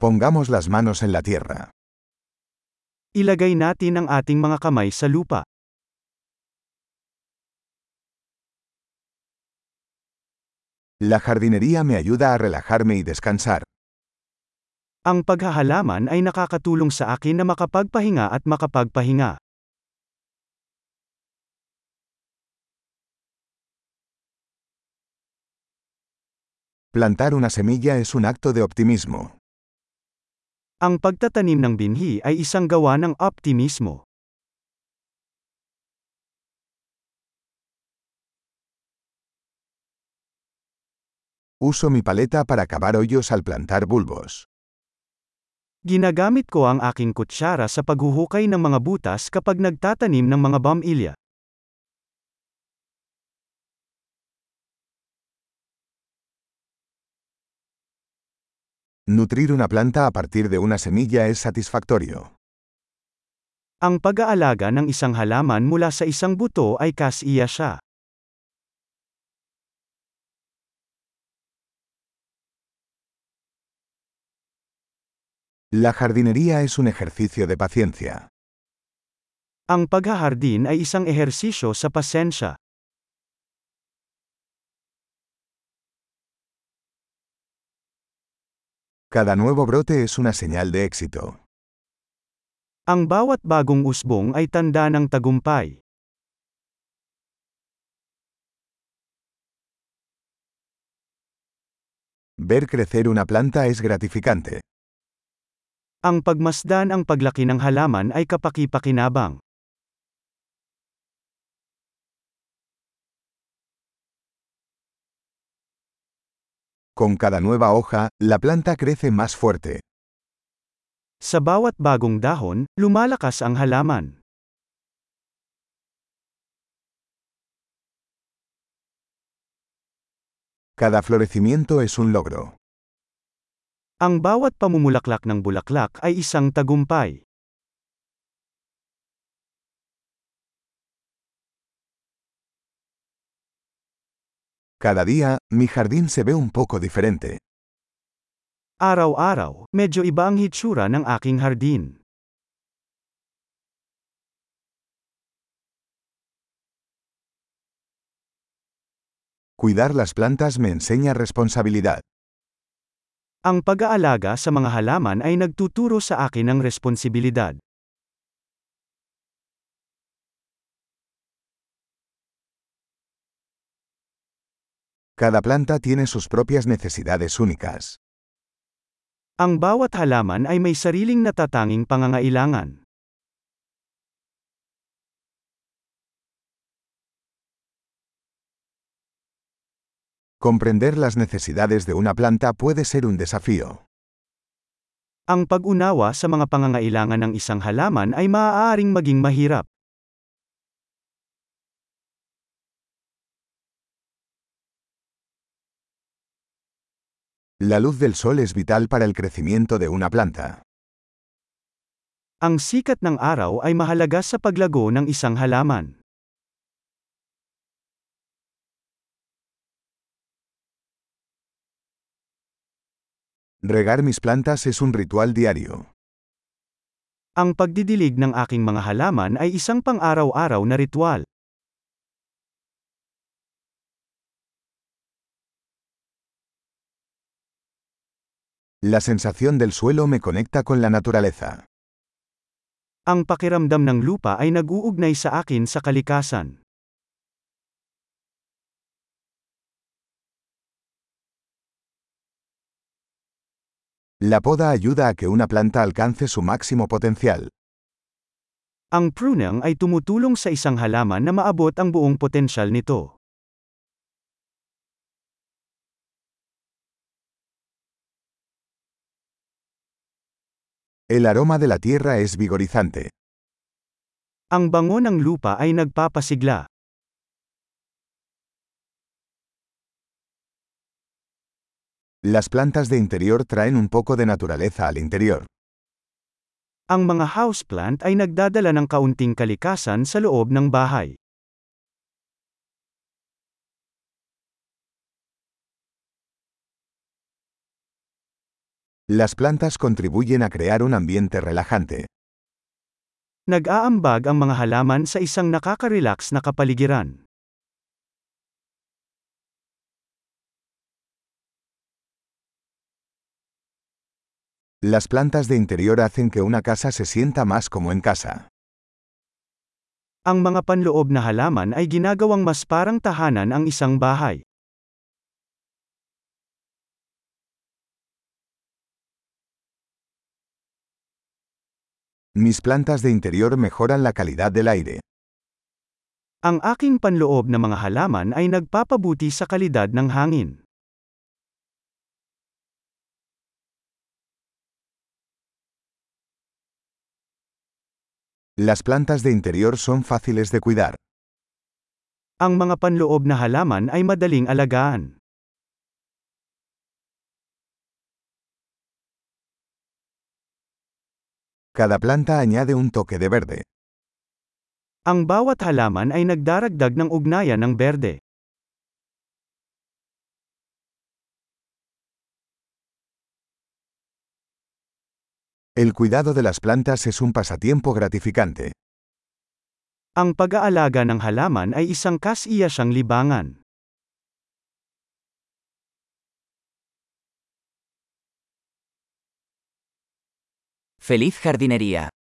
Pongamos las manos en la tierra. Ilagay natin ang ating mga kamay sa lupa. La jardinería me ayuda a relajarme y descansar. Ang paghahalaman ay nakakatulong sa akin na makapagpahinga at makapagpahinga. Plantar una semilla es un acto de optimismo. Ang pagtatanim ng binhi ay isang gawa ng optimismo. Uso mi paleta para cavar hoyos al plantar bulbos. Ginagamit ko ang aking kutsara sa paghuhukay ng mga butas kapag nagtatanim ng mga bamilya. Nutrir una planta a partir de una semilla es satisfactorio. Ang pag-aalaga ng isang halaman mula sa isang buto ay kasiya siya. La jardinería es un ejercicio de paciencia. Ang paghahardin ay isang ehersisyo sa pasensya. Cada nuevo brote es una señal de éxito. Ang bawat bagong usbong ay tanda ng tagumpay. Ver crecer una planta es gratificante. Ang pagmasdan ang paglaki ng halaman ay kapaki-pakinabang. Con cada nueva hoja, la planta crece más fuerte. Sa bawat bagong dahon, lumalakas ang halaman. Cada florecimiento es un logro. Ang bawat pamumulaklak ng bulaklak ay isang tagumpay. Cada día, mi jardín se ve un poco diferente. Araw-araw, medyo iba ang hitsura ng aking hardin. Cuidar las plantas me enseña responsabilidad. Ang pag-aalaga sa mga halaman ay nagtuturo sa akin ng responsibilidad. Cada planta tiene sus propias necesidades únicas. Ang bawat halaman ay may sariling natatanging pangangailangan. Comprender las necesidades de una planta puede ser un desafío. Ang pag-unawa sa mga pangangailangan ng isang halaman ay maaaring maging mahirap. La luz del sol es vital para el crecimiento de una planta. Ang sikat ng araw ay mahalaga sa paglago ng isang halaman. Regar mis plantas es un ritual diario. Ang pagdidilig ng aking mga halaman ay isang pang-araw-araw na ritual. La sensación del suelo me conecta con la naturaleza. Ang pakiramdam ng lupa ay nag-uugnay sa akin sa kalikasan. La poda ayuda a que una planta alcance su máximo potencial. Ang pruning ay tumutulong sa isang halaman na maabot ang buong potensyal nito. El aroma de la tierra es vigorizante. Ang bango ng lupa ay nagpapasigla. Las plantas de interior traen un poco de naturaleza al interior. Ang mga houseplant ay nagdadala ng kaunting kalikasan sa loob ng bahay. Las plantas contribuyen a crear un ambiente relajante. Nag-aambag ang mga halaman sa isang nakaka-relax na kapaligiran. Las plantas de interior hacen que una casa se sienta más como en casa. Ang mga panloob na halaman ay ginagawang mas parang tahanan ang isang bahay. Mis plantas de interior mejoran la calidad del aire. Ang aking panloob na mga halaman ay nagpapabuti sa kalidad ng hangin. Las plantas de interior son fáciles de cuidar. Ang mga panloob na halaman ay madaling alagaan. Cada planta añade un toque de verde. Ang bawat halaman ay nagdaragdag ng ugnayan ng berde. El cuidado de las plantas es un pasatiempo gratificante. Ang pag-aalaga ng halaman ay isang kas-iya libangan. Feliz jardinería.